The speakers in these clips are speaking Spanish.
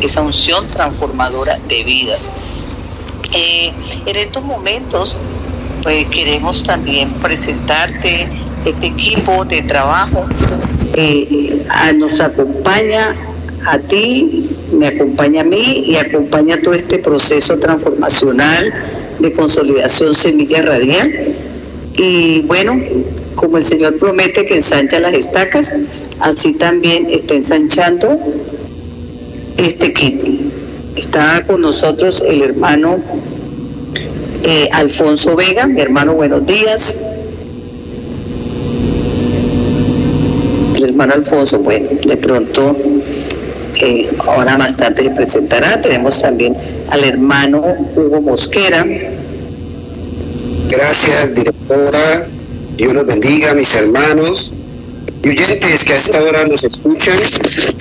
esa unción transformadora de vidas. Eh, en estos momentos pues, queremos también presentarte este equipo de trabajo. Eh, nos acompaña a ti, me acompaña a mí y acompaña todo este proceso transformacional de consolidación Semilla Radial. Y bueno, como el Señor promete que ensancha las estacas, así también está ensanchando este equipo. Está con nosotros el hermano eh, Alfonso Vega, mi hermano, buenos días. El hermano Alfonso, bueno, de pronto eh, ahora más tarde le presentará. Tenemos también al hermano Hugo Mosquera. Gracias, directora. Dios los bendiga, mis hermanos y oyentes que a esta hora nos escuchan.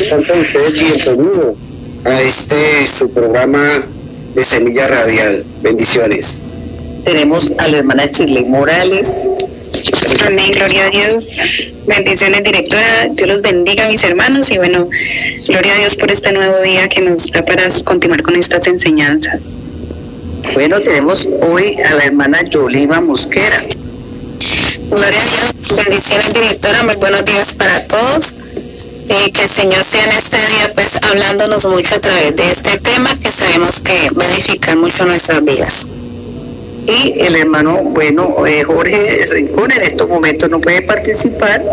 Tanto ustedes bienvenidos a este su programa de Semilla Radial. Bendiciones. Tenemos a la hermana Chile Morales. Amén, gloria a Dios. Bendiciones, directora. Dios los bendiga, mis hermanos. Y bueno, gloria a Dios por este nuevo día que nos da para continuar con estas enseñanzas. Bueno, tenemos hoy a la hermana Yoliva Mosquera. Gloria a Dios, bendiciones directora, muy buenos días para todos. Eh, que el Señor sea en este día pues hablándonos mucho a través de este tema que sabemos que va a edificar mucho nuestras vidas. Y el hermano, bueno, eh, Jorge Rincón en estos momentos no puede participar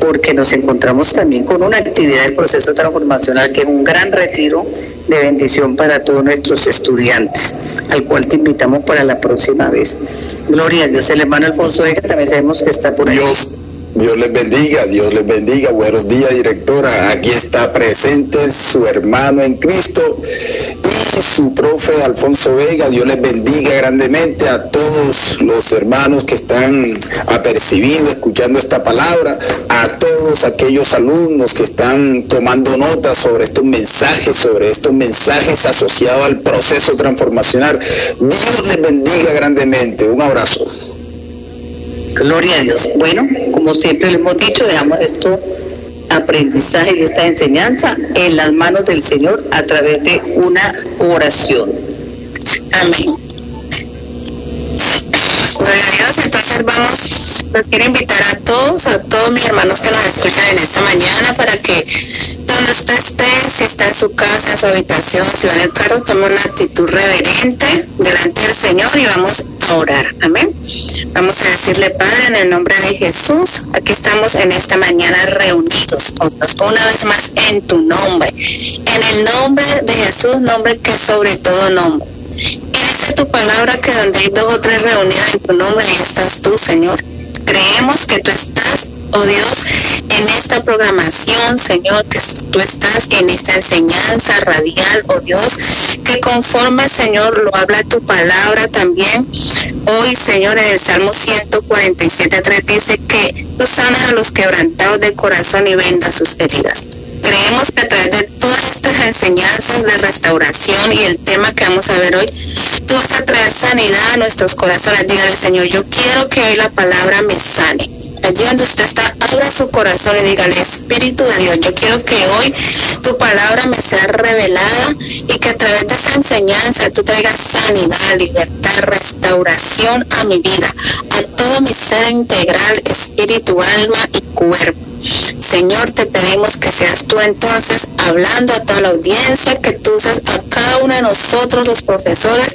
porque nos encontramos también con una actividad del proceso transformacional que es un gran retiro de bendición para todos nuestros estudiantes, al cual te invitamos para la próxima vez. Gloria a Dios, el hermano Alfonso Vega también sabemos que está por ahí. Dios, les bendiga, Dios les bendiga. Buenos días, directora. Aquí está presente su hermano en Cristo y su profe Alfonso Vega. Dios les bendiga grandemente a todos los hermanos que están apercibidos, escuchando esta palabra, a todos aquellos alumnos que están tomando notas sobre estos mensajes, sobre estos mensajes asociados al proceso transformacional. Dios les bendiga grandemente. Un abrazo. Gloria a Dios. Bueno, como siempre le hemos dicho, dejamos esto aprendizaje y esta enseñanza en las manos del Señor a través de una oración. Amén. Dios, entonces vamos, los quiero invitar a todos, a todos mis hermanos que nos escuchan en esta mañana para que donde usted esté, si está en su casa, en su habitación, si va en el carro, tome una actitud reverente delante del Señor y vamos a orar. Amén. Vamos a decirle, Padre, en el nombre de Jesús, aquí estamos en esta mañana reunidos todos, una vez más en tu nombre. En el nombre de Jesús, nombre que sobre todo nombre. Es tu palabra que donde hay dos o tres reunidas en tu nombre, estás tú, Señor. Creemos que tú estás, oh Dios, en esta programación, Señor, que tú estás en esta enseñanza radial, oh Dios, que conforme, Señor, lo habla tu palabra también. Hoy, Señor, en el Salmo 147, 3 dice que tú sanas a los quebrantados de corazón y vendas sus heridas. Creemos que a través de todas estas enseñanzas de restauración y el tema que vamos a ver hoy, tú vas a traer sanidad a nuestros corazones. Dígale, Señor, yo quiero que hoy la palabra me sane. Allí donde usted está, abra su corazón y dígale, Espíritu de Dios, yo quiero que hoy tu palabra me sea revelada y que a través de esa enseñanza tú traigas sanidad, libertad, restauración a mi vida, a todo mi ser integral, espíritu, alma y cuerpo. Señor, te pedimos que seas tú entonces hablando a toda la audiencia, que tú uses a cada uno de nosotros, los profesores,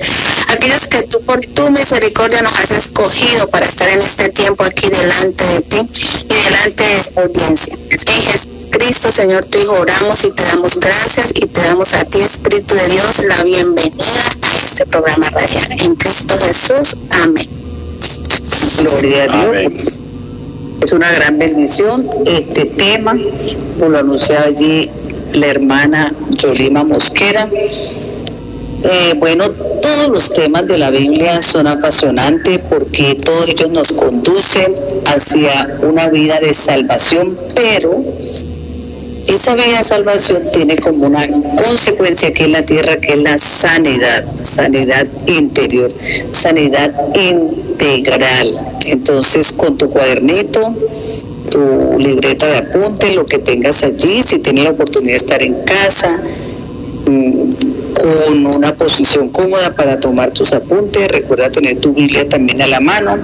aquellos que tú por tu misericordia nos has escogido para estar en este tiempo aquí delante de ti y delante de esta audiencia. En Jesucristo, Señor, tu Hijo, oramos y te damos gracias y te damos a ti, Espíritu de Dios, la bienvenida a este programa radial. En Cristo Jesús, amén. Gloria a Dios. Amén. Es una gran bendición este tema, como lo anunciaba allí la hermana Yolima Mosquera. Eh, bueno, todos los temas de la Biblia son apasionantes porque todos ellos nos conducen hacia una vida de salvación, pero esa vida de salvación tiene como una consecuencia aquí en la tierra que es la sanidad, sanidad interior, sanidad integral. Entonces, con tu cuadernito, tu libreta de apunte, lo que tengas allí, si tienes la oportunidad de estar en casa, mm, con una posición cómoda para tomar tus apuntes. Recuerda tener tu Biblia también a la mano,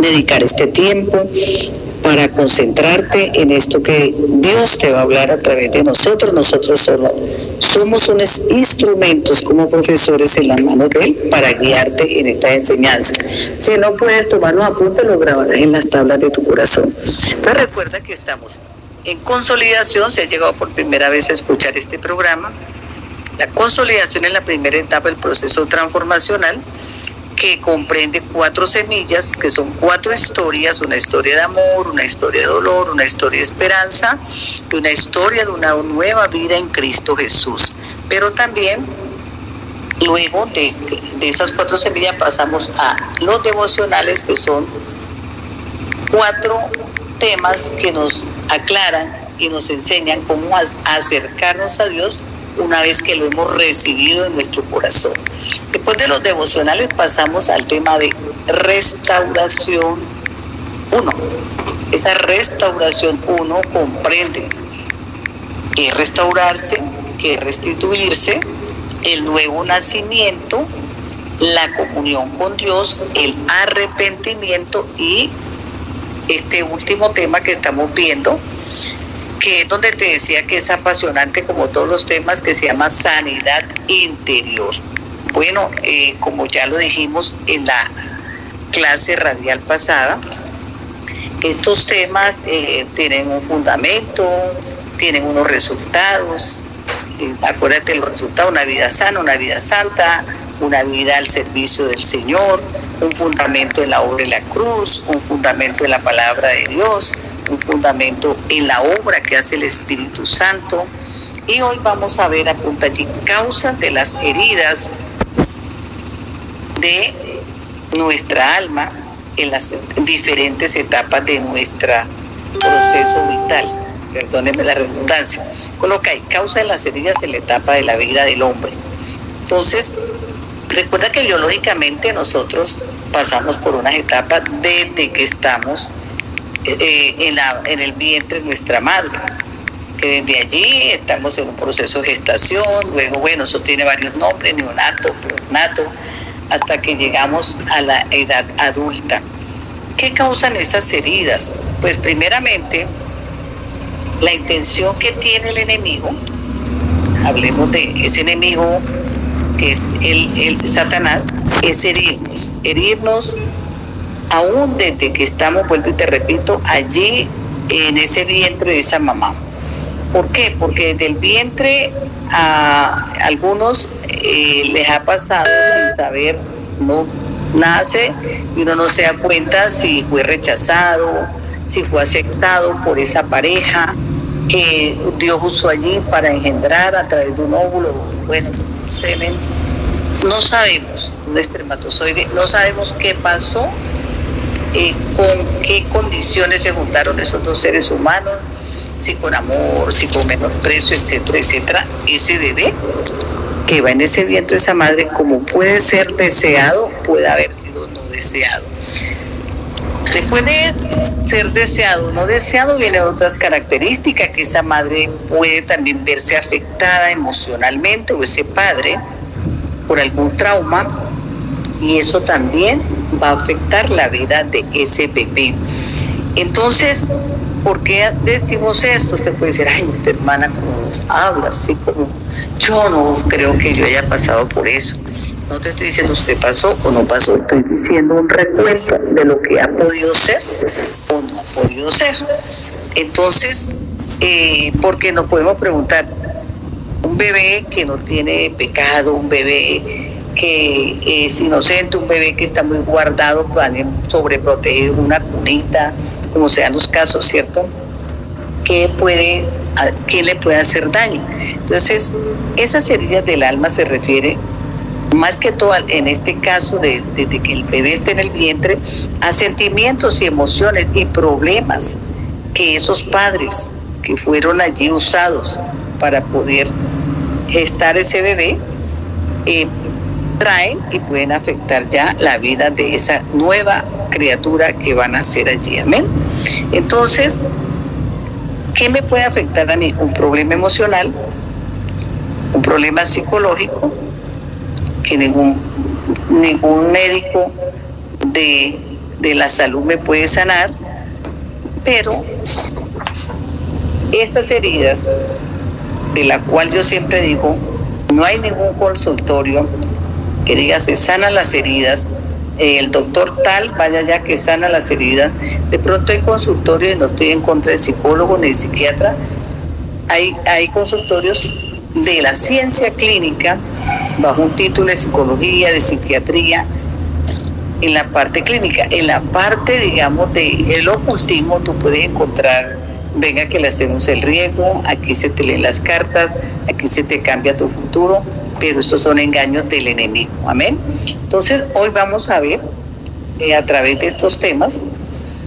dedicar este tiempo para concentrarte en esto que Dios te va a hablar a través de nosotros. Nosotros solo somos unos instrumentos como profesores en la mano de Él para guiarte en esta enseñanza. Si no puedes tomar un apunte, lo grabarás en las tablas de tu corazón. Entonces recuerda que estamos en consolidación, se ha llegado por primera vez a escuchar este programa. La consolidación es la primera etapa del proceso transformacional que comprende cuatro semillas, que son cuatro historias, una historia de amor, una historia de dolor, una historia de esperanza y una historia de una nueva vida en Cristo Jesús. Pero también luego de, de esas cuatro semillas pasamos a los devocionales, que son cuatro temas que nos aclaran y nos enseñan cómo acercarnos a Dios una vez que lo hemos recibido en nuestro corazón. Después de los devocionales pasamos al tema de restauración 1. Esa restauración 1 comprende que restaurarse, que restituirse, el nuevo nacimiento, la comunión con Dios, el arrepentimiento y este último tema que estamos viendo, que es donde te decía que es apasionante como todos los temas, que se llama sanidad interior. Bueno, eh, como ya lo dijimos en la clase radial pasada, estos temas eh, tienen un fundamento, tienen unos resultados. Eh, acuérdate los resultados, una vida sana, una vida santa, una vida al servicio del Señor, un fundamento en la obra de la cruz, un fundamento en la palabra de Dios, un fundamento en la obra que hace el Espíritu Santo. Y hoy vamos a ver a punta allí causas de las heridas de nuestra alma en las diferentes etapas de nuestro proceso vital. Perdónenme la redundancia. Coloca ahí, causa de las heridas en la etapa de la vida del hombre. Entonces, recuerda que biológicamente nosotros pasamos por unas etapas desde que estamos eh, en, el vientre de nuestra madre. Que desde allí estamos en un proceso de gestación, luego, bueno, eso tiene varios nombres, neonato, nato, hasta que llegamos a la edad adulta. ¿Qué causan esas heridas? Pues primeramente, la intención que tiene el enemigo, hablemos de ese enemigo que es el, el Satanás, es herirnos, herirnos aún desde que estamos, vuelvo y te repito, allí en ese vientre de esa mamá. ¿Por qué? Porque desde el vientre a algunos eh, les ha pasado sin saber, no nace y uno no se da cuenta si fue rechazado, si fue aceptado por esa pareja que Dios usó allí para engendrar a través de un óvulo, bueno, semen. No sabemos, un espermatozoide, no sabemos qué pasó eh, con qué condiciones se juntaron esos dos seres humanos, si con amor, si con menosprecio, etcétera, etcétera, ese bebé que va en ese vientre, esa madre, como puede ser deseado, puede haber sido no deseado. Después de ser deseado o no deseado, vienen otras características que esa madre puede también verse afectada emocionalmente o ese padre por algún trauma y eso también va a afectar la vida de ese bebé. Entonces, ¿por qué decimos esto? Usted puede decir, ay, esta hermana como nos habla, así como yo no creo que yo haya pasado por eso. No te estoy diciendo usted pasó o no pasó, estoy diciendo un recuento de lo que ha podido ser o no ha podido ser. Entonces, eh, porque nos podemos preguntar, un bebé que no tiene pecado, un bebé que es inocente, un bebé que está muy guardado, pueden sobreproteger una cunita, como sean los casos, ¿cierto? Que puede, que le puede hacer daño. Entonces, esas heridas del alma se refiere más que todo en este caso de, desde que el bebé está en el vientre, a sentimientos y emociones y problemas que esos padres que fueron allí usados para poder gestar ese bebé, eh, traen y pueden afectar ya la vida de esa nueva criatura que van a ser allí. Amén. Entonces, ¿qué me puede afectar a mí? Un problema emocional, un problema psicológico que ningún, ningún médico de, de la salud me puede sanar, pero estas heridas, de la cual yo siempre digo, no hay ningún consultorio que diga se sanan las heridas, el doctor tal vaya ya que sana las heridas. De pronto hay consultorios, no estoy en contra de psicólogo ni de psiquiatra, hay, hay consultorios de la ciencia clínica bajo un título de psicología, de psiquiatría, en la parte clínica. En la parte, digamos, de el ocultismo, tú puedes encontrar, venga que le hacemos el riesgo, aquí se te leen las cartas, aquí se te cambia tu futuro, pero estos son engaños del enemigo. Amén. Entonces, hoy vamos a ver eh, a través de estos temas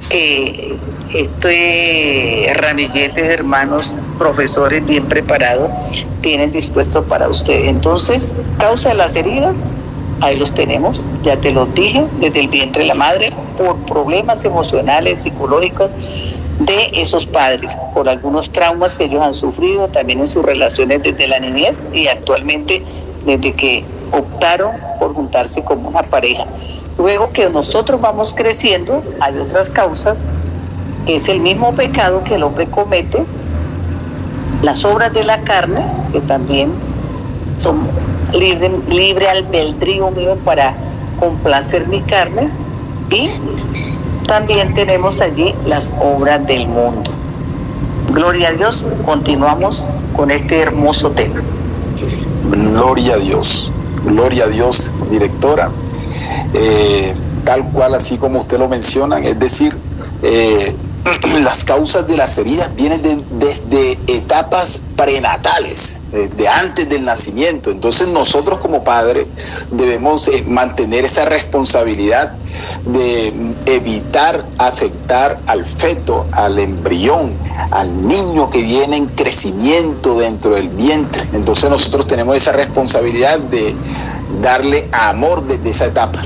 que este ramillete de hermanos profesores bien preparados tienen dispuesto para usted. Entonces, causa de las heridas, ahí los tenemos, ya te los dije, desde el vientre de la madre, por problemas emocionales, psicológicos de esos padres, por algunos traumas que ellos han sufrido también en sus relaciones desde la niñez y actualmente desde que optaron por juntarse como una pareja. Luego que nosotros vamos creciendo, hay otras causas, que es el mismo pecado que el hombre comete, las obras de la carne, que también son libre, libre albedrío mío para complacer mi carne, y también tenemos allí las obras del mundo. Gloria a Dios, continuamos con este hermoso tema. Gloria a Dios, gloria a Dios, directora. Eh, tal cual, así como usted lo menciona, es decir, eh, las causas de las heridas vienen desde etapas prenatales, de antes del nacimiento. Entonces nosotros como padres debemos eh, mantener esa responsabilidad de evitar afectar al feto, al embrión, al niño que viene en crecimiento dentro del vientre. Entonces nosotros tenemos esa responsabilidad de darle amor desde esa etapa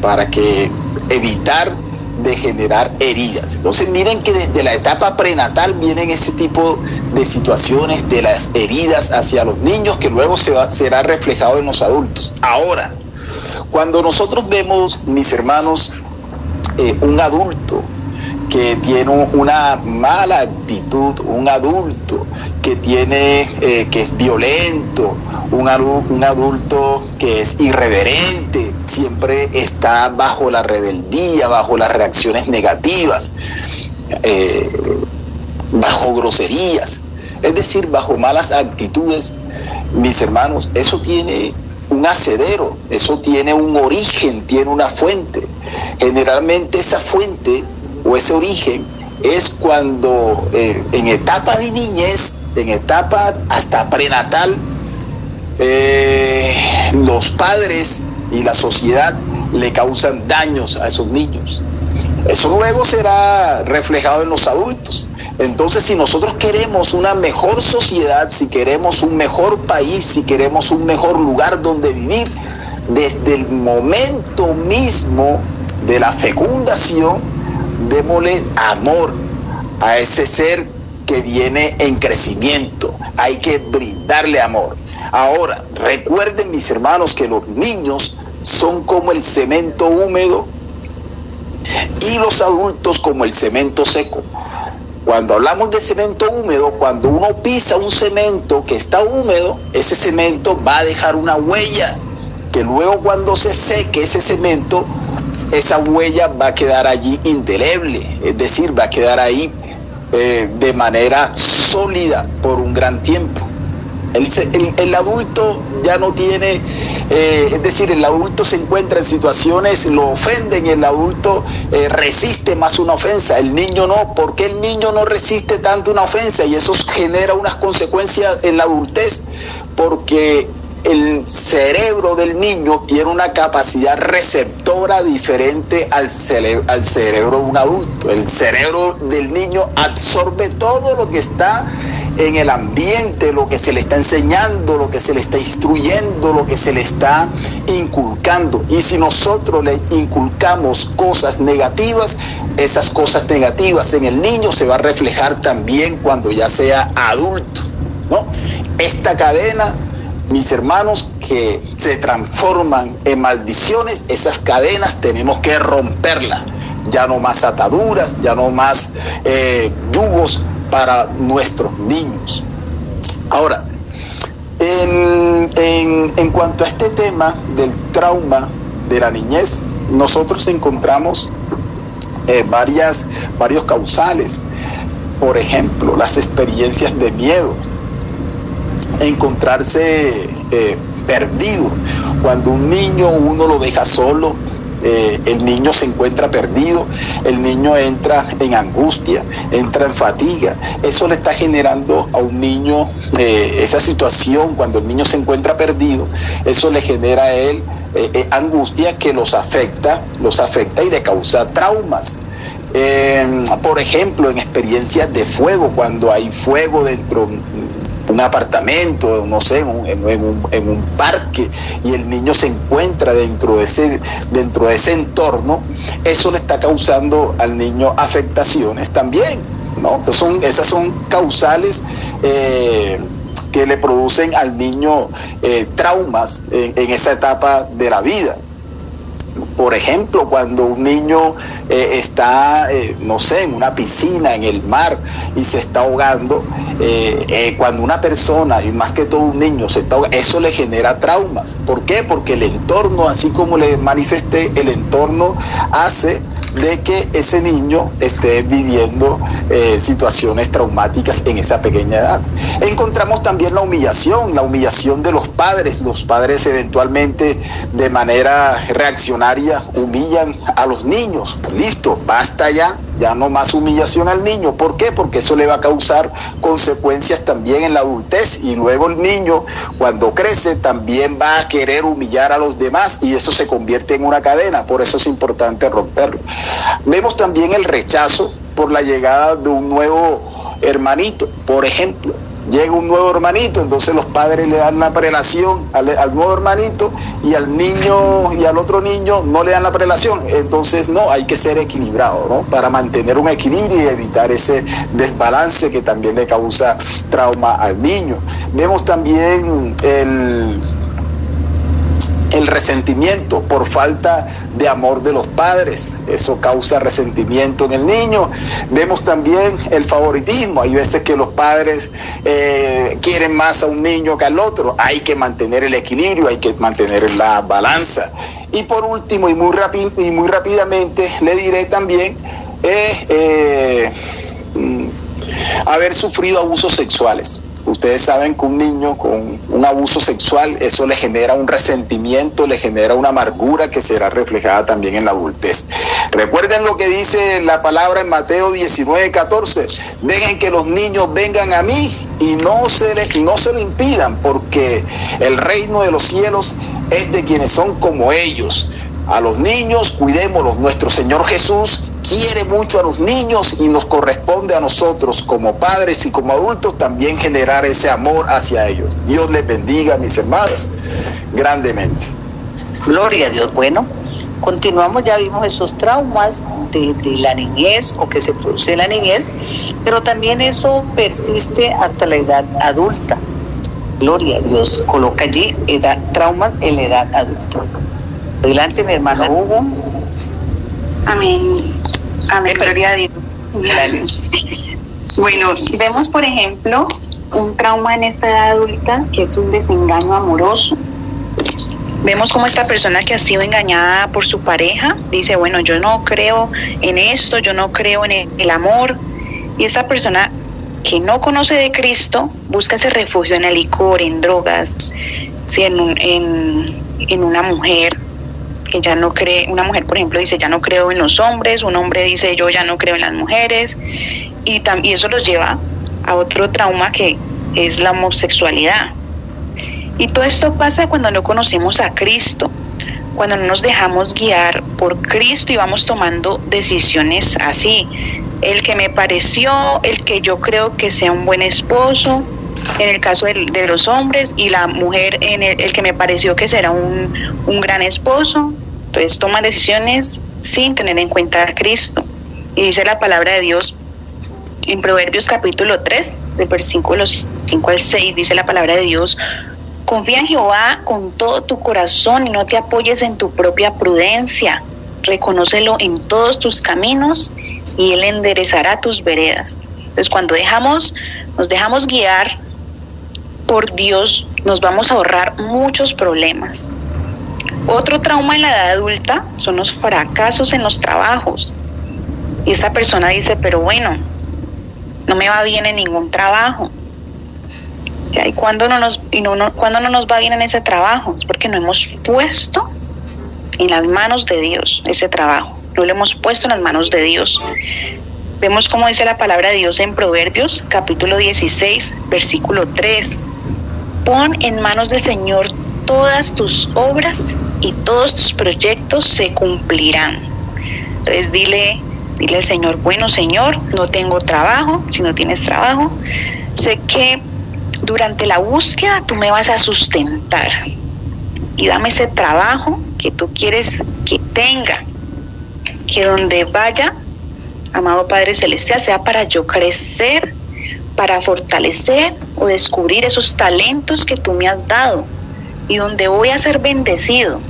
para que evitar de generar heridas. Entonces miren que desde la etapa prenatal vienen ese tipo de situaciones de las heridas hacia los niños que luego será reflejado en los adultos. Ahora, cuando nosotros vemos, mis hermanos, eh, un adulto que tiene una mala actitud, un adulto que tiene, eh, que es violento, un, adulto que es irreverente, siempre está bajo la rebeldía, bajo las reacciones negativas, eh, bajo groserías, es decir, bajo malas actitudes, mis hermanos, eso tiene un asedero, eso tiene un origen, tiene una fuente. Generalmente esa fuente o ese origen es cuando eh, en etapa de niñez, en etapa hasta prenatal, eh, los padres y la sociedad le causan daños a esos niños. Eso luego será reflejado en los adultos. Entonces, si nosotros queremos una mejor sociedad, si queremos un mejor país, si queremos un mejor lugar donde vivir, desde el momento mismo de la fecundación, démosle amor a ese ser que viene en crecimiento. Hay que brindarle amor. Ahora, recuerden mis hermanos que los niños son como el cemento húmedo y los adultos como el cemento seco. Cuando hablamos de cemento húmedo, cuando uno pisa un cemento que está húmedo, ese cemento va a dejar una huella que luego cuando se seque ese cemento, esa huella va a quedar allí indeleble, es decir, va a quedar ahí eh, de manera sólida por un gran tiempo. El, adulto ya no tiene, eh, es decir, el adulto se encuentra en situaciones, lo ofenden, el adulto eh, resiste más una ofensa, el niño no. ¿Por qué el niño no resiste tanto una ofensa? Y eso genera unas consecuencias en la adultez, porque el cerebro del niño tiene una capacidad receptora diferente al, cerebro de un adulto. El cerebro del niño absorbe todo lo que está en el ambiente, lo que se le está enseñando, lo que se le está instruyendo, lo que se le está inculcando. Y si nosotros le inculcamos cosas negativas, esas cosas negativas en el niño se va a reflejar también cuando ya sea adulto. ¿no? Esta cadena mis hermanos, que se transforman en maldiciones, esas cadenas tenemos que romperlas. Ya no más ataduras, ya no más eh, yugos para nuestros niños. Ahora, en, cuanto a este tema del trauma de la niñez, nosotros encontramos eh, varias, varios causales. Por ejemplo, las experiencias de miedo, encontrarse eh, perdido. Cuando un niño uno lo deja solo, eh, el niño se encuentra perdido, el niño entra en angustia, entra en fatiga. Eso le está generando a un niño eh, esa situación cuando el niño se encuentra perdido, eso le genera a él angustia que los afecta, los afecta y le causa traumas. por ejemplo, en experiencias de fuego, cuando hay fuego dentro un apartamento, no sé, en un, en, un, parque y el niño se encuentra dentro de ese, dentro de ese entorno, eso le está causando al niño afectaciones también, ¿no? Esas son, causales eh, que le producen al niño eh, traumas en esa etapa de la vida. Por ejemplo, cuando un niño eh, está, eh, no sé, en una piscina, en el mar, y se está ahogando, eh, cuando una persona, y más que todo un niño, se está ahogando, eso le genera traumas. ¿Por qué? Porque el entorno, así como le manifesté, el entorno hace de que ese niño esté viviendo situaciones traumáticas en esa pequeña edad. Encontramos también la humillación, la humillación de los padres. Los padres eventualmente de manera reaccionaria humillan a los niños. Listo, basta ya, ya no más humillación al niño. ¿Por qué? Porque eso le va a causar consecuencias también en la adultez y luego el niño cuando crece también va a querer humillar a los demás y eso se convierte en una cadena. Por eso es importante romperlo. Vemos también el rechazo por la llegada de un nuevo hermanito, por ejemplo llega un nuevo hermanito, entonces los padres le dan la prelación al, nuevo hermanito y al niño y al otro niño no le dan la prelación. Entonces, no, hay que ser equilibrado, ¿no? Para mantener un equilibrio y evitar ese desbalance que también le causa trauma al niño. Vemos también el el resentimiento por falta de amor de los padres. Eso causa resentimiento en el niño. Vemos también el favoritismo. Hay veces que los padres eh, quieren más a un niño que al otro. Hay que mantener el equilibrio, hay que mantener la balanza. Y por último, y muy, y muy rápidamente, le diré también eh, eh, mm, haber sufrido abusos sexuales. Ustedes saben que un niño con un abuso sexual, eso le genera un resentimiento, le genera una amargura que será reflejada también en la adultez. Recuerden lo que dice la palabra en Mateo 19, 14. Dejen que los niños vengan a mí y no se, les, no se lo impidan, porque el reino de los cielos es de quienes son como ellos. A los niños, cuidémoslos. Nuestro Señor Jesús quiere mucho a los niños y nos corresponde a nosotros como padres y como adultos también generar ese amor hacia ellos. Dios les bendiga, mis hermanos, grandemente. Gloria a Dios. Bueno, continuamos, ya vimos esos traumas de, la niñez o que se produce en la niñez, pero también eso persiste hasta la edad adulta. Gloria a Dios, coloca allí edad, traumas en la edad adulta. Adelante, mi hermano Hugo. Amén. Amén, gloria a Dios. Bueno, vemos por ejemplo un trauma en esta edad adulta que es un desengaño amoroso. Vemos como esta persona que ha sido engañada por su pareja dice, bueno, yo no creo en esto, yo no creo en el amor. Y esta persona que no conoce de Cristo busca ese refugio en el licor, en drogas, en, en, en una mujer, que ya no cree, una mujer por ejemplo dice ya no creo en los hombres, un hombre dice yo ya no creo en las mujeres y, y eso los lleva a otro trauma que es la homosexualidad. Y todo esto pasa cuando no conocemos a Cristo, cuando no nos dejamos guiar por Cristo y vamos tomando decisiones así. El que me pareció, el que yo creo que sea un buen esposo, en el caso de, los hombres, y la mujer en el, el, que me pareció que será un, un gran esposo, entonces toma decisiones sin tener en cuenta a Cristo. Y dice la palabra de Dios en Proverbios capítulo 3, de versículos 5 al 6, dice la palabra de Dios, Confía en Jehová con todo tu corazón y no te apoyes en tu propia prudencia. Reconócelo en todos tus caminos y Él enderezará tus veredas. Entonces cuando dejamos, nos dejamos guiar por Dios, nos vamos a ahorrar muchos problemas. Otro trauma en la edad adulta son los fracasos en los trabajos. Y esta persona dice, pero bueno, no me va bien en ningún trabajo. ¿Y cuándo no, nos, y no, no, cuando no nos va bien en ese trabajo? Es porque no hemos puesto en las manos de Dios ese trabajo. No lo hemos puesto en las manos de Dios. Vemos cómo dice la palabra de Dios en Proverbios, capítulo 16, versículo 3. Pon en manos del Señor todas tus obras y todos tus proyectos se cumplirán. Entonces dile, dile al Señor, bueno Señor, no tengo trabajo, si no tienes trabajo, sé que durante la búsqueda tú me vas a sustentar y dame ese trabajo que tú quieres que tenga, que donde vaya, amado Padre Celestial, sea para yo crecer, para fortalecer o descubrir esos talentos que tú me has dado y donde voy a ser bendecido.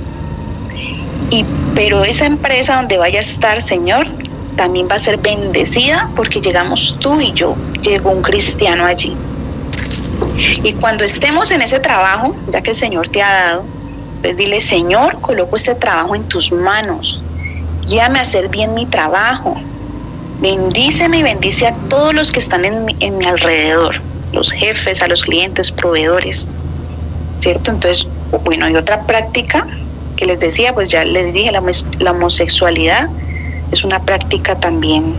Y pero esa empresa donde vaya a estar, Señor, también va a ser bendecida porque llegamos tú y yo, llegó un cristiano allí. Y cuando estemos en ese trabajo, ya que el Señor te ha dado, pues dile, Señor, coloco este trabajo en tus manos. Guíame a hacer bien mi trabajo. Bendíceme y bendice a todos los que están en mi, en mi alrededor, los jefes, a los clientes, proveedores. ¿Cierto? Entonces, bueno, hay otra práctica que les decía, pues ya les dije, la, la homosexualidad es una práctica también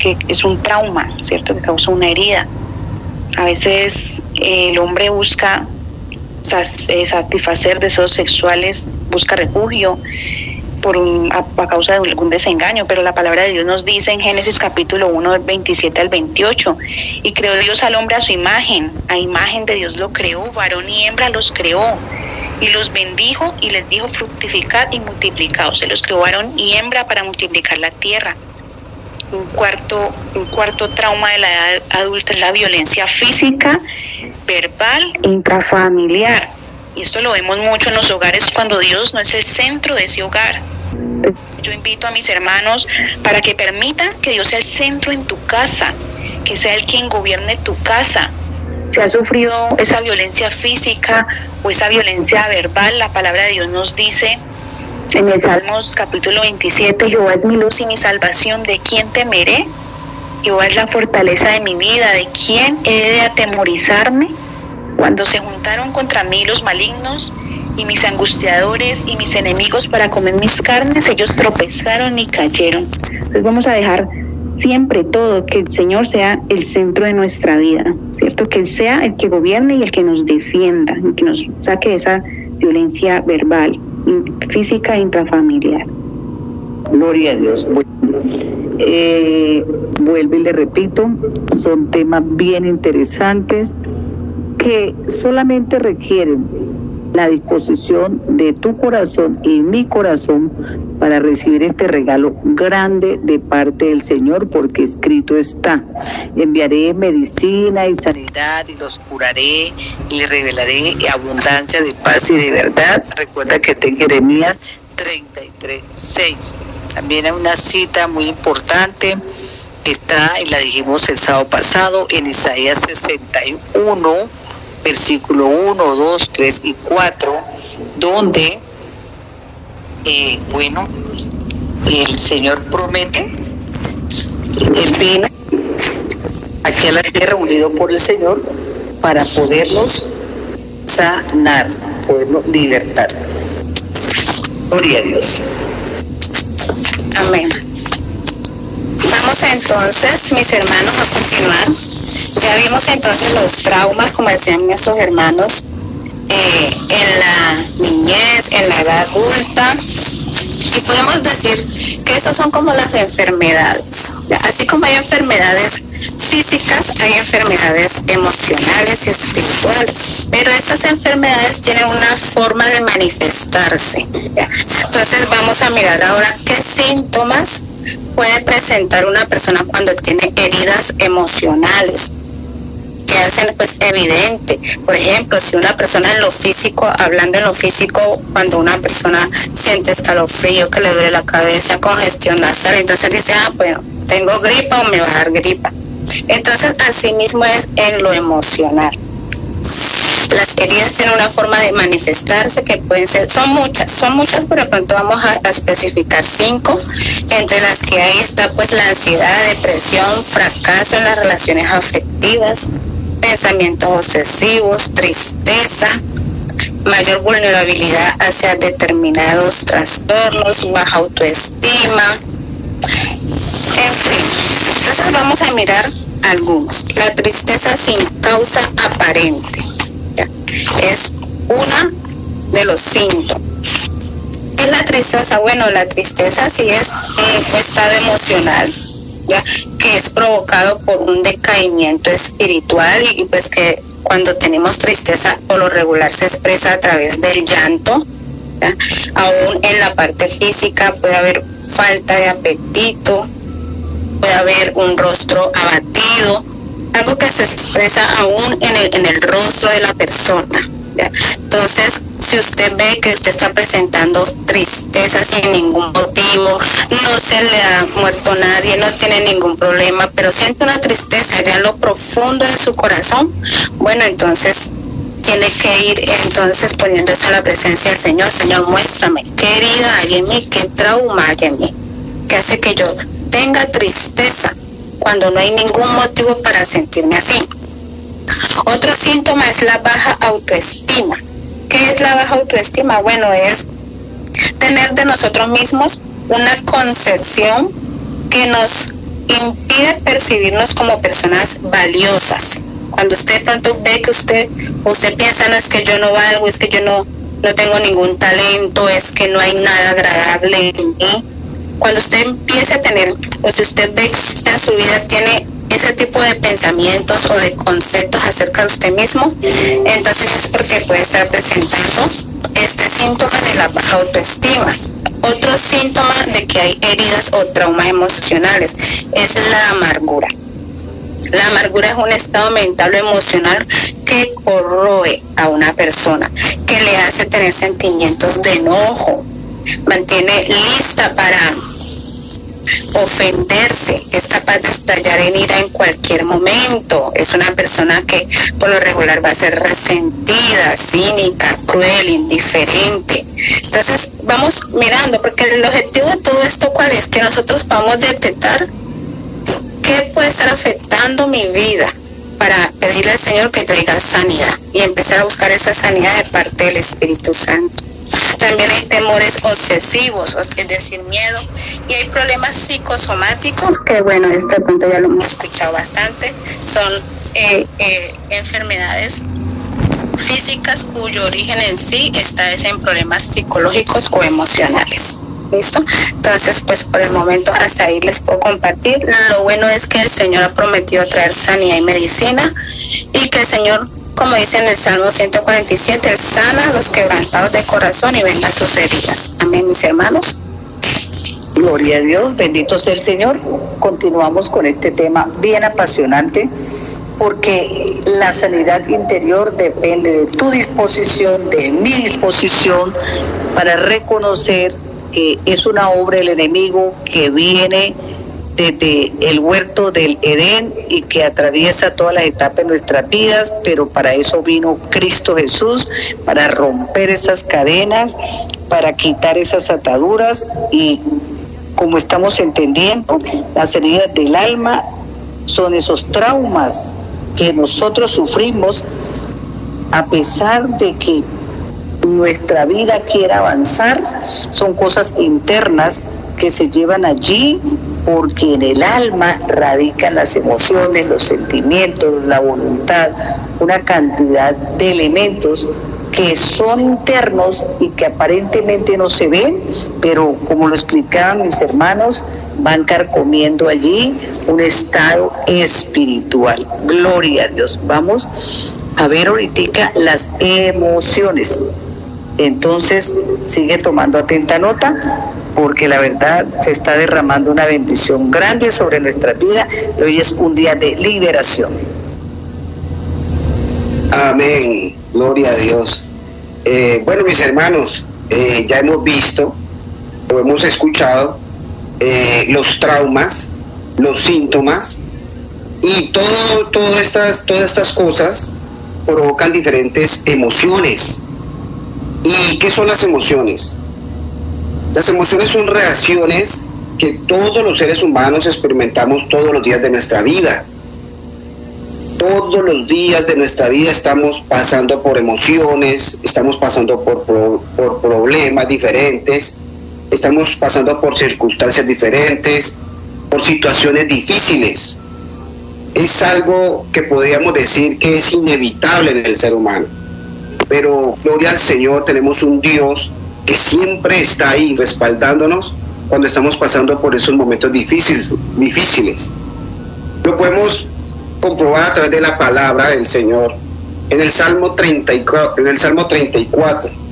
que es un trauma, ¿cierto? Que causa una herida. A veces eh, el hombre busca eh, satisfacer deseos sexuales, busca refugio por a, causa de algún desengaño, pero la palabra de Dios nos dice en Génesis capítulo 1, del 27 al 28, y creó Dios al hombre a su imagen, a imagen de Dios lo creó, varón y hembra los creó, y los bendijo y les dijo fructificad y multiplicaos, se los creó varón y hembra para multiplicar la tierra un cuarto, un cuarto trauma de la edad adulta es la violencia física, verbal intrafamiliar. Y esto lo vemos mucho en los hogares cuando Dios no es el centro de ese hogar. Yo invito a mis hermanos para que permitan que Dios sea el centro en tu casa, que sea el quien gobierne tu casa. Si has sufrido esa violencia física o esa violencia verbal, la palabra de Dios nos dice en el Salmos capítulo 27, Jehová es mi luz y mi salvación, ¿de quién temeré? Jehová es la fortaleza de mi vida, ¿de quién he de atemorizarme? Cuando se juntaron contra mí los malignos y mis angustiadores y mis enemigos para comer mis carnes, ellos tropezaron y cayeron. Entonces vamos a dejar siempre todo, que el Señor sea el centro de nuestra vida, ¿cierto? Que sea el que gobierne y el que nos defienda, el que nos saque esa violencia verbal física e intrafamiliar. Gloria a Dios. Eh, y le repito, son temas bien interesantes que solamente requieren la disposición de tu corazón y mi corazón para recibir este regalo grande de parte del Señor, porque escrito está, enviaré medicina y sanidad y los curaré y les revelaré abundancia de paz y de verdad. Recuerda que te Jeremías 33, 6. También hay una cita muy importante está, y la dijimos el sábado pasado, en Isaías 61 versículo 1, 2, 3 y 4, donde, eh, bueno, el Señor promete el fin aquí a la tierra unido por el Señor para podernos sanar, podernos libertar. Gloria a Dios. Amén. Vamos entonces, mis hermanos, a continuar. Ya vimos entonces los traumas, como decían nuestros hermanos, eh, en la niñez, en la edad adulta. Y podemos decir que esos son como las enfermedades. Así como hay enfermedades físicas, hay enfermedades emocionales y espirituales. Pero esas enfermedades tienen una forma de manifestarse. Entonces vamos a mirar ahora qué síntomas puede presentar una persona cuando tiene heridas emocionales. que hacen pues evidente. Por ejemplo, si una persona en lo físico, hablando en lo físico, cuando una persona siente escalofrío, que le duele la cabeza, congestión nasal, entonces dice, ah, bueno, tengo gripa o me va a dar gripa. Entonces, así mismo es en lo emocional. Las heridas tienen una forma de manifestarse que pueden ser, son muchas, son muchas, pero pronto vamos a, a, especificar cinco, entre las que hay está pues la ansiedad, depresión, fracaso en las relaciones afectivas, pensamientos obsesivos, tristeza, mayor vulnerabilidad hacia determinados trastornos, baja autoestima, en fin. Entonces vamos a mirar algunos. La tristeza sin causa aparente es una de los síntomas. ¿Qué es la tristeza? Bueno, la tristeza sí es un estado emocional ¿ya? que es provocado por un decaimiento espiritual y pues que cuando tenemos tristeza por lo regular se expresa a través del llanto. ¿ya? Aún en la parte física puede haber falta de apetito, puede haber un rostro abatido, algo que se expresa aún en el, en el rostro de la persona. Entonces, si usted ve que usted está presentando tristeza sin ningún motivo, no se le ha muerto nadie, no tiene ningún problema, pero siente una tristeza ya en lo profundo de su corazón, bueno, entonces tiene que ir entonces poniéndose a la presencia del Señor. Señor, muéstrame qué herida hay en mí, qué trauma hay en mí, que hace que yo tenga tristeza cuando no hay ningún motivo para sentirme así. Otro síntoma es la baja autoestima. ¿Qué es la baja autoestima? Bueno, es tener de nosotros mismos una concepción que nos impide percibirnos como personas valiosas. Cuando usted pronto ve que usted, usted piensa, no es que yo no valgo, es que yo no, no tengo ningún talento, es que no hay nada agradable en mí, cuando usted empiece a tener, o si usted ve que en su vida tiene ese tipo de pensamientos o de conceptos acerca de usted mismo, entonces es porque puede estar presentando este síntoma de la baja autoestima. Otro síntoma de que hay heridas o traumas emocionales es la amargura. La amargura es un estado mental o emocional que corroe a una persona, que le hace tener sentimientos de enojo, mantiene lista para ofenderse, es capaz de estallar en ira en cualquier momento. Es una persona que por lo regular va a ser resentida, cínica, cruel, indiferente. Entonces vamos mirando, porque el objetivo de todo esto cuál es, que nosotros podamos detectar qué puede estar afectando mi vida para pedirle al Señor que traiga sanidad y empezar a buscar esa sanidad de parte del Espíritu Santo. También hay temores obsesivos, es decir, miedo, y hay problemas psicosomáticos, que bueno, este punto ya lo hemos escuchado bastante, son eh, eh, enfermedades físicas cuyo origen en sí está en problemas psicológicos o emocionales. ¿Listo? Entonces, pues por el momento hasta ahí les puedo compartir. Lo bueno es que el Señor ha prometido traer sanidad y medicina y que el Señor como dice en el Salmo 147, sana a los quebrantados de corazón y venga sus heridas. Amén, mis hermanos. Gloria a Dios, bendito sea el Señor. Continuamos con este tema bien apasionante porque la sanidad interior depende de tu disposición, de mi disposición para reconocer es una obra del enemigo que viene desde el huerto del Edén y que atraviesa todas las etapas de nuestras vidas, pero para eso vino Cristo Jesús, para romper esas cadenas, para quitar esas ataduras y como estamos entendiendo, las heridas del alma son esos traumas que nosotros sufrimos a pesar de que nuestra vida quiera avanzar, son cosas internas que se llevan allí porque en el alma radican las emociones, los sentimientos, la voluntad, una cantidad de elementos que son internos y que aparentemente no se ven, pero como lo explicaban mis hermanos, van carcomiendo allí un estado espiritual. Gloria a Dios. Vamos a ver ahorita las emociones. Entonces, sigue tomando atenta nota, porque la verdad se está derramando una bendición grande sobre nuestra vida y hoy es un día de liberación. Amén, gloria a Dios. Eh, bueno, mis hermanos, eh, ya hemos visto, o hemos escuchado eh, los traumas, los síntomas y todo, todas estas, todas estas cosas provocan diferentes emociones. ¿Y qué son las emociones? Las emociones son reacciones que todos los seres humanos experimentamos todos los días de nuestra vida. Todos los días de nuestra vida estamos pasando por emociones, estamos pasando por, por, problemas diferentes, estamos pasando por circunstancias diferentes, por situaciones difíciles. Es algo que podríamos decir que es inevitable en el ser humano. Pero gloria al Señor, tenemos un Dios que siempre está ahí respaldándonos cuando estamos pasando por esos momentos difíciles. difíciles. Lo podemos comprobar a través de la palabra del Señor. En el Salmo 34, en el Salmo 34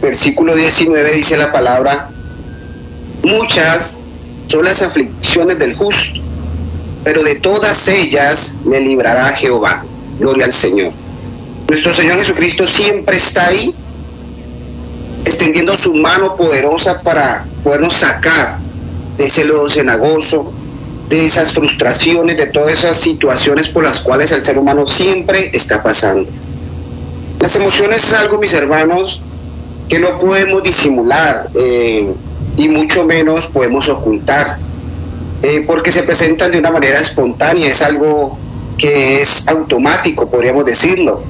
versículo 19 dice la palabra, muchas son las aflicciones del justo, pero de todas ellas le librará Jehová. Gloria al Señor. Nuestro Señor Jesucristo siempre está ahí extendiendo su mano poderosa para podernos sacar de ese lodo cenagoso, de esas frustraciones, de todas esas situaciones por las cuales el ser humano siempre está pasando. Las emociones es algo, mis hermanos, que no podemos disimular eh, y mucho menos podemos ocultar, eh, porque se presentan de una manera espontánea, es algo que es automático, podríamos decirlo.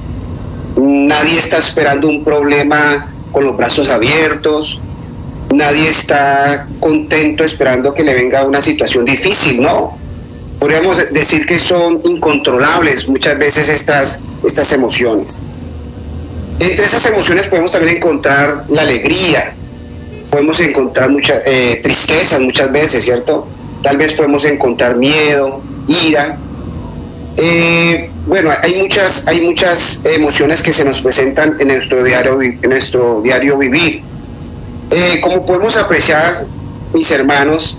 Nadie está esperando un problema con los brazos abiertos, nadie está contento esperando que le venga una situación difícil, no. Podríamos decir que son incontrolables muchas veces estas, estas emociones. Entre esas emociones podemos también encontrar la alegría, podemos encontrar mucha eh, tristezas muchas veces, ¿cierto? Tal vez podemos encontrar miedo, ira, eh, bueno, hay muchas, hay muchas emociones que se nos presentan en nuestro diario, en nuestro diario vivir. Eh, como podemos apreciar, mis hermanos,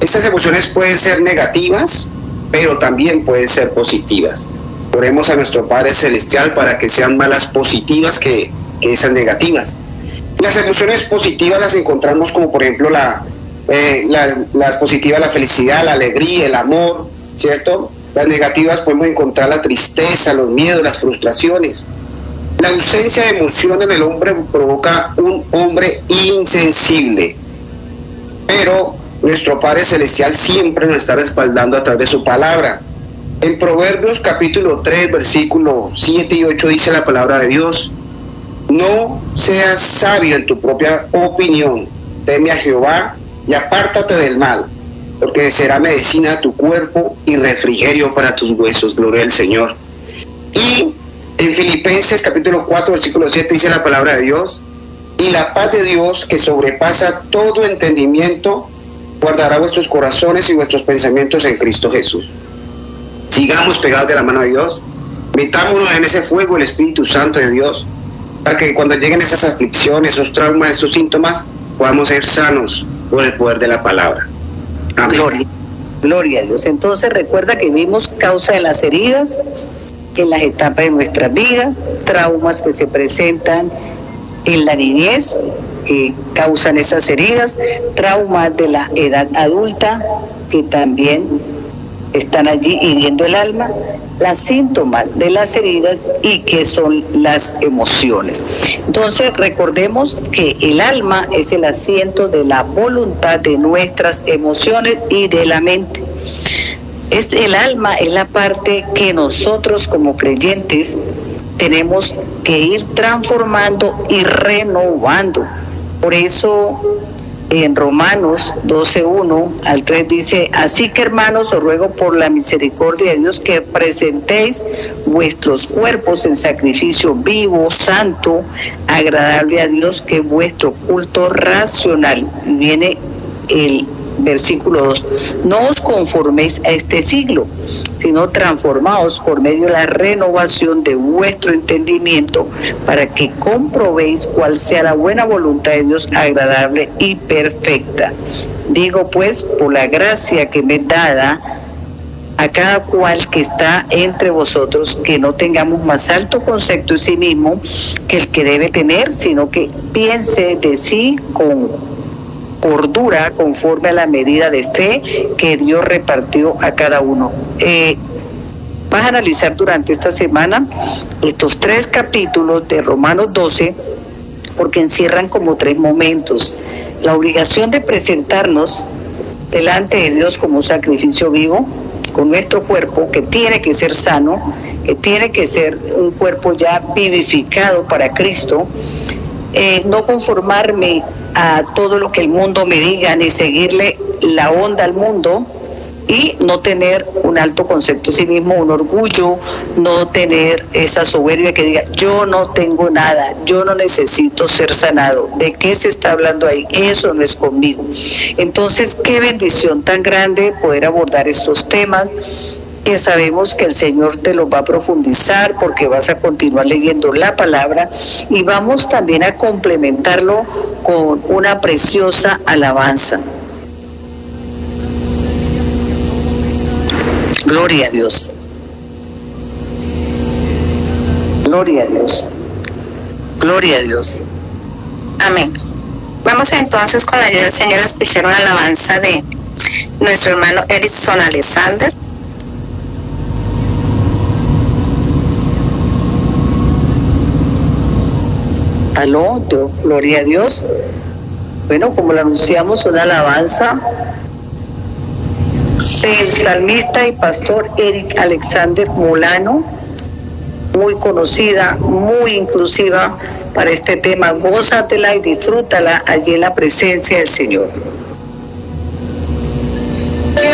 estas emociones pueden ser negativas, pero también pueden ser positivas. Oremos a nuestro Padre Celestial para que sean más positivas que, esas negativas. Las emociones positivas las encontramos como por ejemplo la, eh, las positivas, la felicidad, la alegría, el amor, ¿cierto? Las negativas podemos encontrar la tristeza, los miedos, las frustraciones. La ausencia de emoción en el hombre provoca un hombre insensible. Pero nuestro Padre Celestial siempre nos está respaldando a través de su palabra. En Proverbios capítulo 3, versículo 7 y 8 dice la palabra de Dios, no seas sabio en tu propia opinión, teme a Jehová y apártate del mal porque será medicina a tu cuerpo y refrigerio para tus huesos, gloria al Señor. Y en Filipenses capítulo 4, versículo 7 dice la palabra de Dios, y la paz de Dios que sobrepasa todo entendimiento, guardará vuestros corazones y vuestros pensamientos en Cristo Jesús. Sigamos pegados de la mano de Dios, metámonos en ese fuego el Espíritu Santo de Dios, para que cuando lleguen esas aflicciones, esos traumas, esos síntomas, podamos ser sanos por el poder de la palabra. Gloria, gloria a Dios. Entonces recuerda que vimos causa de las heridas en las etapas de nuestras vidas, traumas que se presentan en la niñez que causan esas heridas, traumas de la edad adulta que también están allí hiriendo el alma, las síntomas de las heridas y qué son las emociones. Entonces recordemos que el alma es el asiento de la voluntad de nuestras emociones y de la mente. Es el alma es la parte que nosotros como creyentes tenemos que ir transformando y renovando. Por eso en Romanos 12.1 al 3 dice, así que hermanos, os ruego por la misericordia de Dios que presentéis vuestros cuerpos en sacrificio vivo, santo, agradable a Dios, que vuestro culto racional. Viene el versículo 2, no os conforméis a este siglo, sino transformaos por medio de la renovación de vuestro entendimiento para que comprobéis cuál sea la buena voluntad de Dios agradable y perfecta. Digo pues, por la gracia que me dada, a cada cual que está entre vosotros, que no tengamos más alto concepto de sí mismo que el que debe tener, sino que piense de sí con cordura conforme a la medida de fe que Dios repartió a cada uno. Eh, vas a analizar durante esta semana estos tres capítulos de Romanos 12 porque encierran como tres momentos. La obligación de presentarnos delante de Dios como sacrificio vivo, con nuestro cuerpo que tiene que ser sano, que tiene que ser un cuerpo ya vivificado para Cristo, eh, no conformarme a todo lo que el mundo me diga ni seguirle la onda al mundo, y no tener un alto concepto de sí mismo, un orgullo, no tener esa soberbia que diga, yo no tengo nada, yo no necesito ser sanado. ¿De qué se está hablando ahí? Eso no es conmigo. Entonces, qué bendición tan grande poder abordar estos temas que sabemos que el Señor te los va a profundizar porque vas a continuar leyendo la palabra y vamos también a complementarlo con una preciosa alabanza. Gloria a Dios. Gloria a Dios. Gloria a Dios. Amén. Vamos entonces con la ayuda del Señor a escuchar una alabanza de nuestro hermano Erickson Alexander. Aló, gloria a Dios. Bueno, como lo anunciamos, una alabanza el salmista y pastor Eric Alexander Molano, muy conocida, muy inclusiva para este tema. Gózatela y disfrútala allí en la presencia del Señor. ¿Quién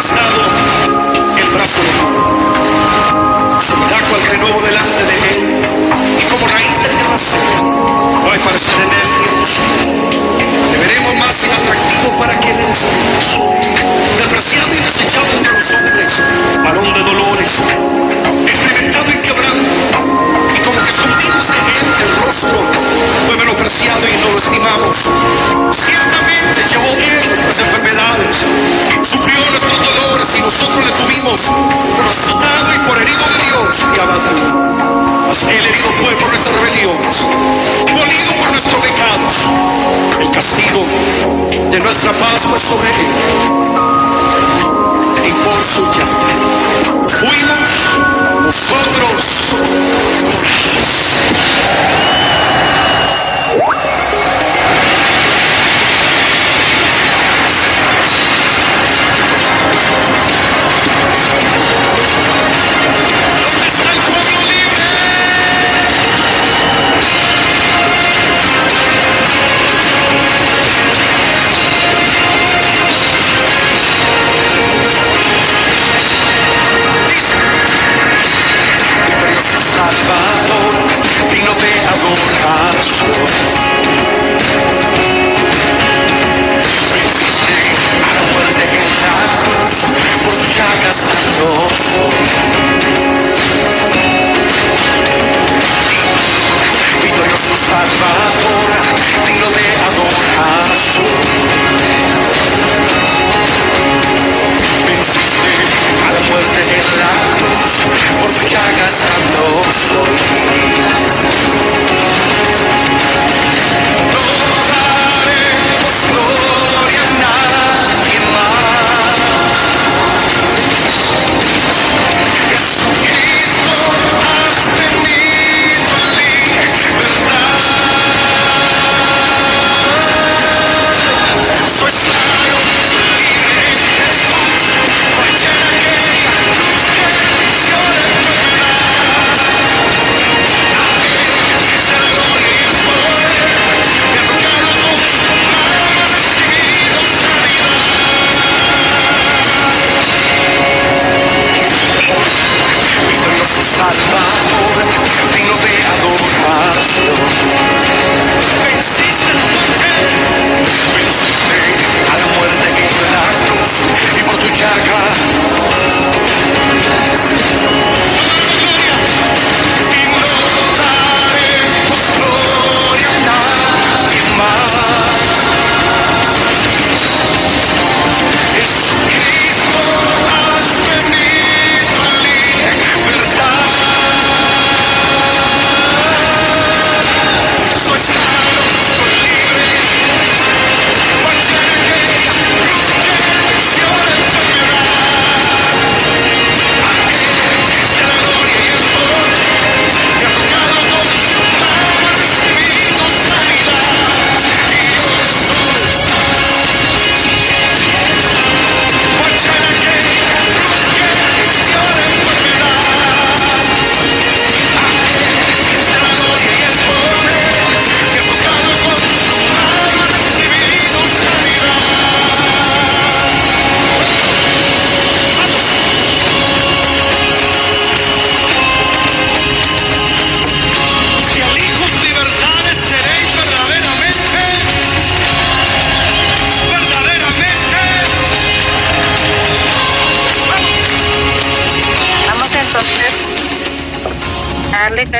manifestado el brazo de Dios? Subirá cual renuevo delante de él y como raíz de tierra seca. No hay parecer en él ni hermosura. Le veremos más inatractivo para deseemos. Despreciado y desechado entre los hombres, varón de dolores, experimentado y quebrado y escondidos en él el rostro, fue menospreciado y no lo estimamos. Ciertamente llevó él nuestras enfermedades, sufrió nuestros dolores y nosotros le tuvimos por azotado y por herido de Dios y abatido. Mas él herido fue por nuestras rebeliones, molido por nuestros pecados. El castigo de nuestra paz fue sobre él. Y por su llave fuimos nosotros darle Jesus.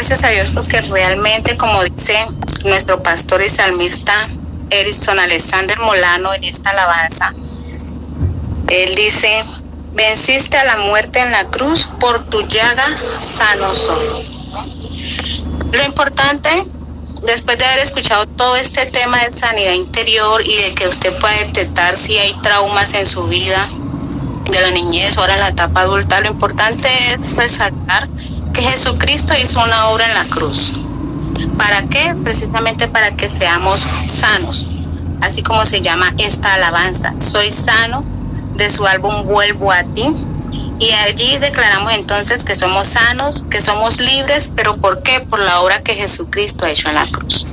Gracias a Dios porque realmente, como dice nuestro pastor y salmista Erison Alexander Molano en esta alabanza, él dice, venciste a la muerte en la cruz, por tu llaga sano soy. Lo importante, después de haber escuchado todo este tema de sanidad interior y de que usted pueda detectar si hay traumas en su vida, de la niñez ahora en la etapa adulta, lo importante es resaltar Jesucristo hizo una obra en la cruz. ¿Para qué? Precisamente para que seamos sanos, así como se llama esta alabanza. Soy sano de su álbum Vuelvo a ti. Y allí declaramos entonces que somos sanos, que somos libres, pero ¿por qué? Por la obra que Jesucristo ha hecho en la cruz.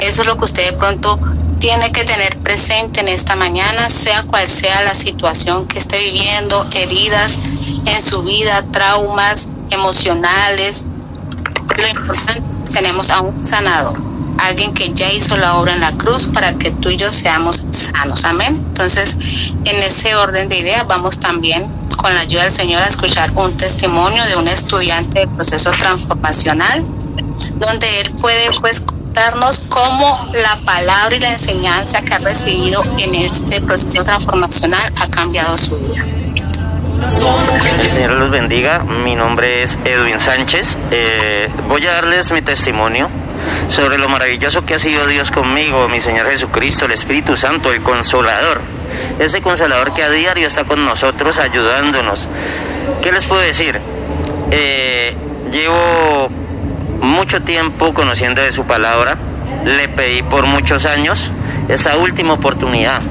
Eso es lo que usted de pronto tiene que tener presente en esta mañana, sea cual sea la situación que esté viviendo, heridas en su vida, traumas emocionales. Lo importante es que tenemos a un sanador, alguien que ya hizo la obra en la cruz para que tú y yo seamos sanos. Amén. Entonces, en ese orden de ideas, vamos también con la ayuda del Señor a escuchar un testimonio de un estudiante del proceso transformacional, donde él puede pues darnos cómo la palabra y la enseñanza que ha recibido en este proceso transformacional ha cambiado su vida. El Señor los bendiga. Mi nombre es Edwin Sánchez. Eh, voy a darles mi testimonio sobre lo maravilloso que ha sido Dios conmigo, mi Señor Jesucristo, el Espíritu Santo, el Consolador. Ese Consolador que a diario está con nosotros ayudándonos. ¿Qué les puedo decir? Eh, llevo mucho tiempo conociendo de su palabra, le pedí por muchos años esa última oportunidad.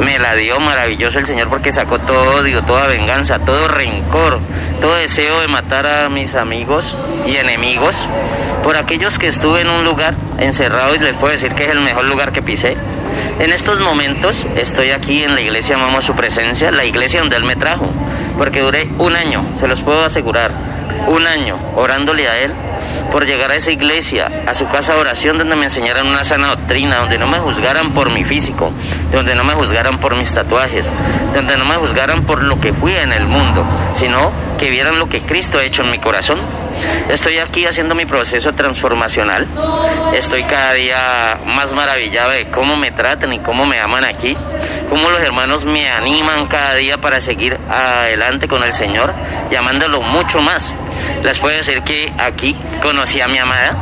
Me la dio maravilloso el Señor porque sacó todo odio, toda venganza, todo rencor, todo deseo de matar a mis amigos y enemigos. Por aquellos que estuve en un lugar encerrado y les puedo decir que es el mejor lugar que pisé. En estos momentos estoy aquí en la iglesia Amamos Su Presencia, la iglesia donde Él me trajo, porque duré un año, se los puedo asegurar, un año orándole a Él por llegar a esa iglesia, a su casa de oración donde me enseñaran una sana doctrina, donde no me juzgaran por mi físico, donde no me juzgaran por mis tatuajes, donde no me juzgaran por lo que fui en el mundo, sino que vieran lo que Cristo ha hecho en mi corazón. Estoy aquí haciendo mi proceso transformacional. Estoy cada día más maravillado de cómo me tratan y cómo me aman aquí, cómo los hermanos me animan cada día para seguir adelante con el Señor, llamándolo mucho más. Les puedo decir que aquí conocí a mi amada,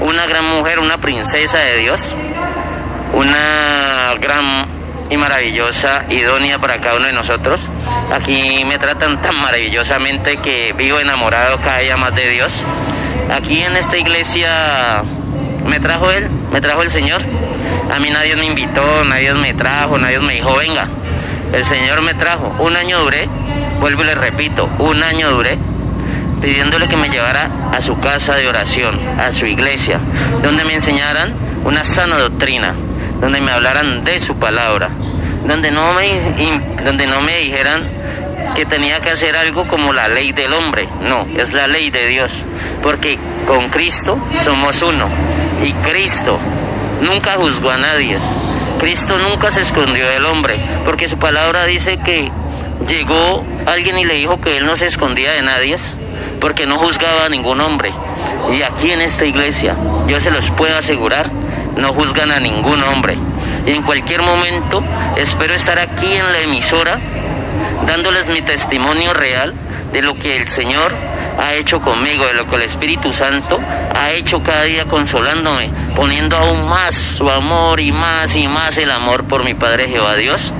una gran mujer, una princesa de Dios, una gran maravillosa, idónea para cada uno de nosotros. Aquí me tratan tan maravillosamente que vivo enamorado cada día más de Dios. Aquí en esta iglesia me trajo Él, me trajo el Señor. A mí nadie me invitó, nadie me trajo, nadie me dijo, venga. El Señor me trajo. Un año duré, vuelvo y les repito, un año duré pidiéndole que me llevara a su casa de oración, a su iglesia, donde me enseñaran una sana doctrina, donde me hablaran de su palabra, donde no me, donde no me dijeran que tenía que hacer algo como la ley del hombre, no, es la ley de Dios, porque con Cristo somos uno y Cristo nunca juzgó a nadie, Cristo nunca se escondió del hombre, porque su palabra dice que llegó alguien y le dijo que él no se escondía de nadie, porque no juzgaba a ningún hombre. Y aquí en esta iglesia, yo se los puedo asegurar, no juzgan a ningún hombre. Y en cualquier momento espero estar aquí en la emisora dándoles mi testimonio real de lo que el Señor ha hecho conmigo, de lo que el Espíritu Santo ha hecho cada día consolándome, poniendo aún más su amor y más y más el amor por mi Padre Jehová Dios,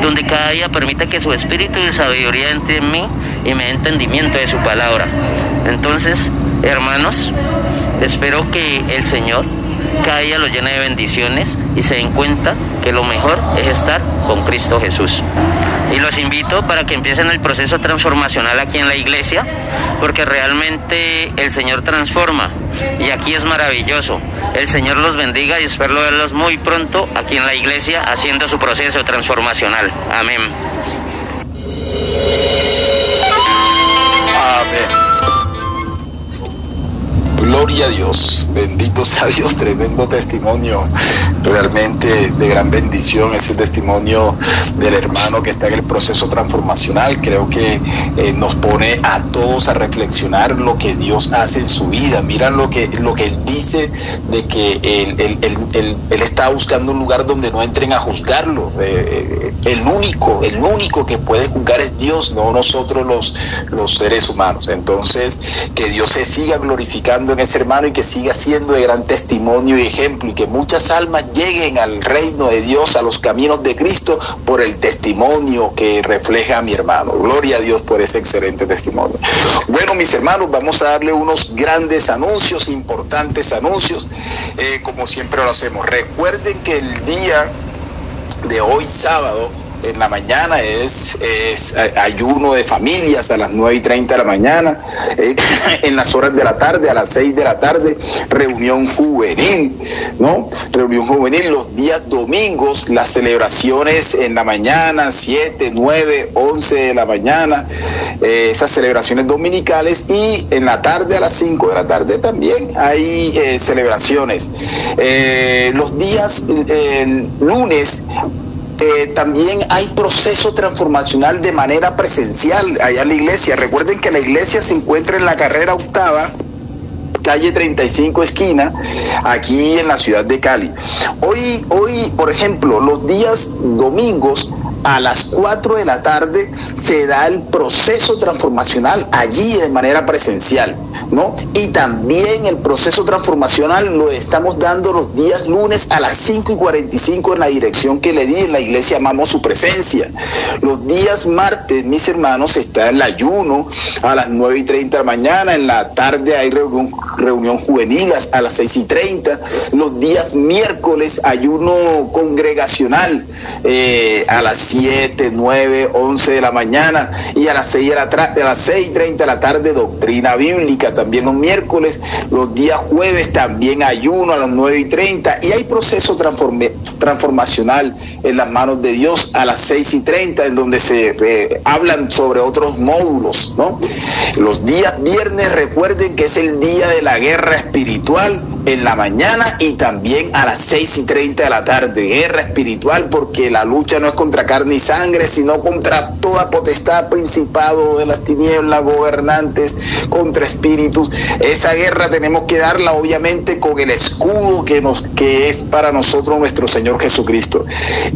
donde cada día permita que su Espíritu de sabiduría entre en mí y me dé entendimiento de su palabra. Entonces, hermanos, espero que el Señor cada día lo llene de bendiciones y se den cuenta que lo mejor es estar con Cristo Jesús. Y los invito para que empiecen el proceso transformacional aquí en la iglesia, porque realmente el Señor transforma y aquí es maravilloso. El Señor los bendiga y espero verlos muy pronto aquí en la iglesia haciendo su proceso transformacional. Amén. Gloria a Dios. bendito sea Dios, tremendo testimonio, realmente de gran bendición, ese testimonio del hermano que está en el proceso transformacional, creo que eh, nos pone a todos a reflexionar lo que Dios hace en su vida, mira lo que, lo que él dice de que él, está buscando un lugar donde no entren a juzgarlo, eh, el único, el único que puede juzgar es Dios, no nosotros los, los seres humanos, entonces que Dios se siga glorificando en ese hermano y que siga siendo de gran testimonio y ejemplo y que muchas almas lleguen al reino de Dios, a los caminos de Cristo por el testimonio que refleja mi hermano. Gloria a Dios por ese excelente testimonio. Bueno, mis hermanos, vamos a darle unos grandes anuncios, importantes anuncios, eh, como siempre lo hacemos. Recuerden que el día de hoy sábado, en la mañana es, es, ayuno de familias a las 9 y 30 de la mañana, eh, en las horas de la tarde, a las 6 de la tarde, reunión juvenil, ¿no? Reunión juvenil los días domingos, las celebraciones en la mañana, 7, 9, 11 de la mañana, eh, esas celebraciones dominicales y en la tarde a las 5 de la tarde también hay eh, celebraciones. los días lunes eh, también hay proceso transformacional de manera presencial allá en la iglesia. Recuerden que la iglesia se encuentra en la carrera octava calle 35 esquina, aquí en la ciudad de Cali. Hoy, hoy, por ejemplo, los días domingos a las 4 de la tarde se da el proceso transformacional allí de manera presencial, ¿no? Y también el proceso transformacional lo estamos dando los días lunes a las 5 y 45 en la dirección que le di en la iglesia Amamos su presencia. Los días martes, mis hermanos, está el ayuno a las 9 y 30 de la mañana, en la tarde hay reunión, reunión juvenil a las 6 y 30, los días miércoles ayuno congregacional eh, a las 7, 9, 11 de la mañana y a las 6, de la a las 6 y 30 de la tarde doctrina bíblica, también los miércoles, los días jueves también ayuno a las 9 y 30 y hay proceso transformacional en las manos de Dios a las 6 y 30 en donde se eh, hablan sobre otros módulos, ¿no? Los días viernes recuerden que es el día de la guerra espiritual en la mañana y también a las 6 y 30 de la tarde, guerra espiritual porque la lucha no es contra carne ni sangre, sino contra toda potestad, principado de las tinieblas, gobernantes, contra espíritus. Esa guerra tenemos que darla obviamente con el escudo que, nos, que es para nosotros nuestro Señor Jesucristo.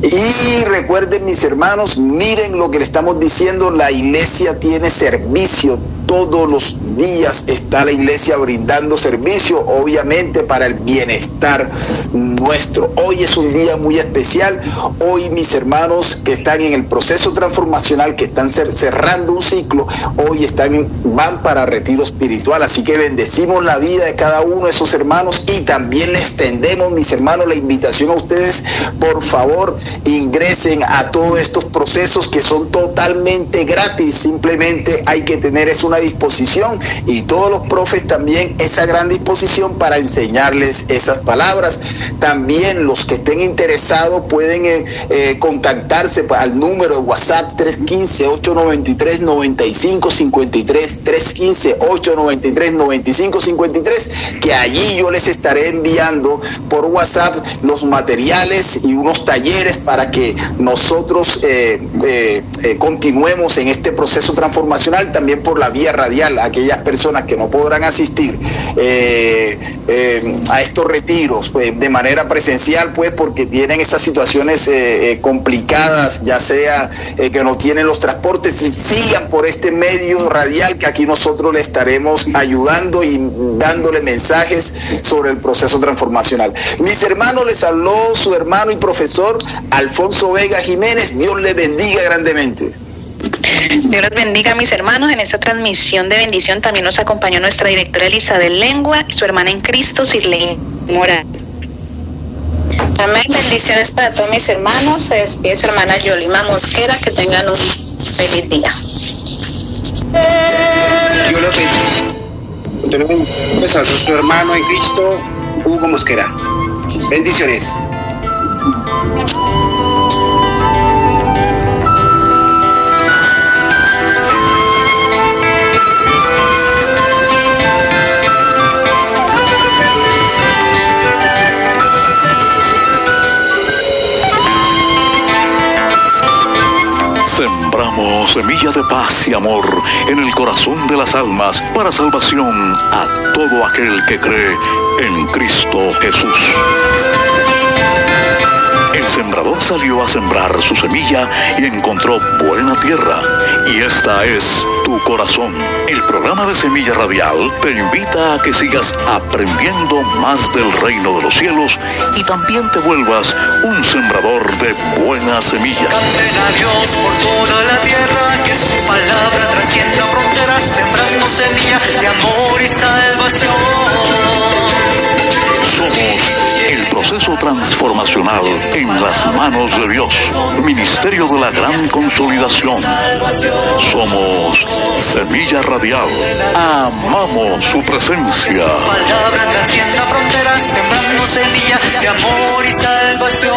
Y recuerden mis hermanos, miren lo que le estamos diciendo, la iglesia tiene servicio, todos los días está la iglesia brindando servicio, obviamente para el bienestar nuestro. Hoy es un día muy especial, hoy mis hermanos que están en el proceso transformacional, que están cerrando un ciclo, hoy están van para retiro espiritual. Así que bendecimos la vida de cada uno de esos hermanos y también les extendemos, mis hermanos, la invitación a ustedes, por favor, ingresen a todos estos procesos que son totalmente gratis. Simplemente hay que tener es una disposición y todos los profes también esa gran disposición para enseñarles esas palabras. También los que estén interesados pueden eh, eh, contactarse al número de WhatsApp 315-893-9553, 315-893-9553, que allí yo les estaré enviando por WhatsApp los materiales y unos talleres para que nosotros eh, eh, eh, continuemos en este proceso transformacional también por la vía radial, aquellas personas que no podrán asistir a estos retiros pues, de manera presencial, pues porque tienen esas situaciones complicadas ya sea eh, que no tienen los transportes, sigan por este medio radial que aquí nosotros le estaremos ayudando y dándole mensajes sobre el proceso transformacional. Mis hermanos, les habló su hermano y profesor Alfonso Vega Jiménez. Dios le bendiga grandemente. Dios los bendiga, mis hermanos. En esta transmisión de bendición también nos acompañó nuestra directora Elizabeth Lengua y su hermana en Cristo, Sirley Morales. Amén. Bendiciones para todos mis hermanos. Se despide su hermana Yolima Mosquera. Que tengan un feliz día. Yo lo bendiga. Tenemos pues, a nuestro hermano en Cristo, Hugo Mosquera. Bendiciones. Semilla de paz y amor en el corazón de las almas para salvación a todo aquel que cree en Cristo Jesús. El sembrador salió a sembrar su semilla y encontró buena tierra. Y esta es tu corazón. El programa de Semilla Radial te invita a que sigas aprendiendo más del reino de los cielos y también te vuelvas un sembrador de buena semilla. a Dios por toda la tierra, que su palabra trascienda fronteras, sembrando semilla de amor y salvación. Proceso transformacional en las manos de Dios. Ministerio de la Gran Consolidación. Somos Semilla Radial. Amamos su presencia. Palabra trascienda fronteras, sembrando semilla de amor y salvación.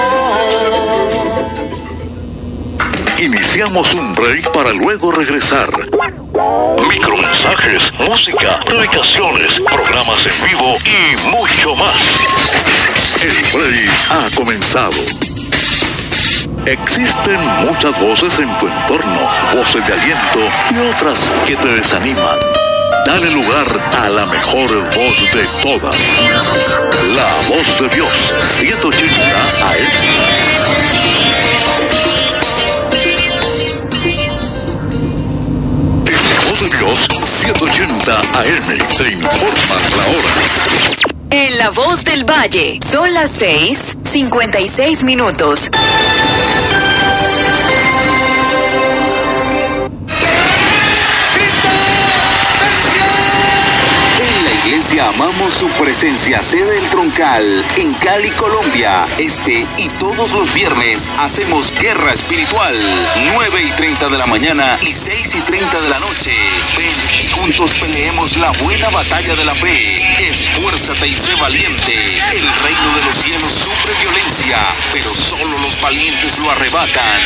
Iniciamos un break para luego regresar. Micromensajes, música, predicaciones, programas en vivo y mucho más. El break ha comenzado. Existen muchas voces en tu entorno, voces de aliento y otras que te desaniman. Dale lugar a la mejor voz de todas. La voz de Dios, 180 AM. La voz de Dios, 180 AM. Te informan la hora. En La Voz del Valle son las 6, 56 minutos. Iglesia amamos su presencia, sede del Troncal, en Cali, Colombia. Este y todos los viernes hacemos guerra espiritual. 9 y 30 de la mañana y 6 y 30 de la noche. Ven y juntos peleemos la buena batalla de la fe. Esfuérzate y sé valiente. El reino de los cielos sufre violencia, pero solo los valientes lo arrebatan.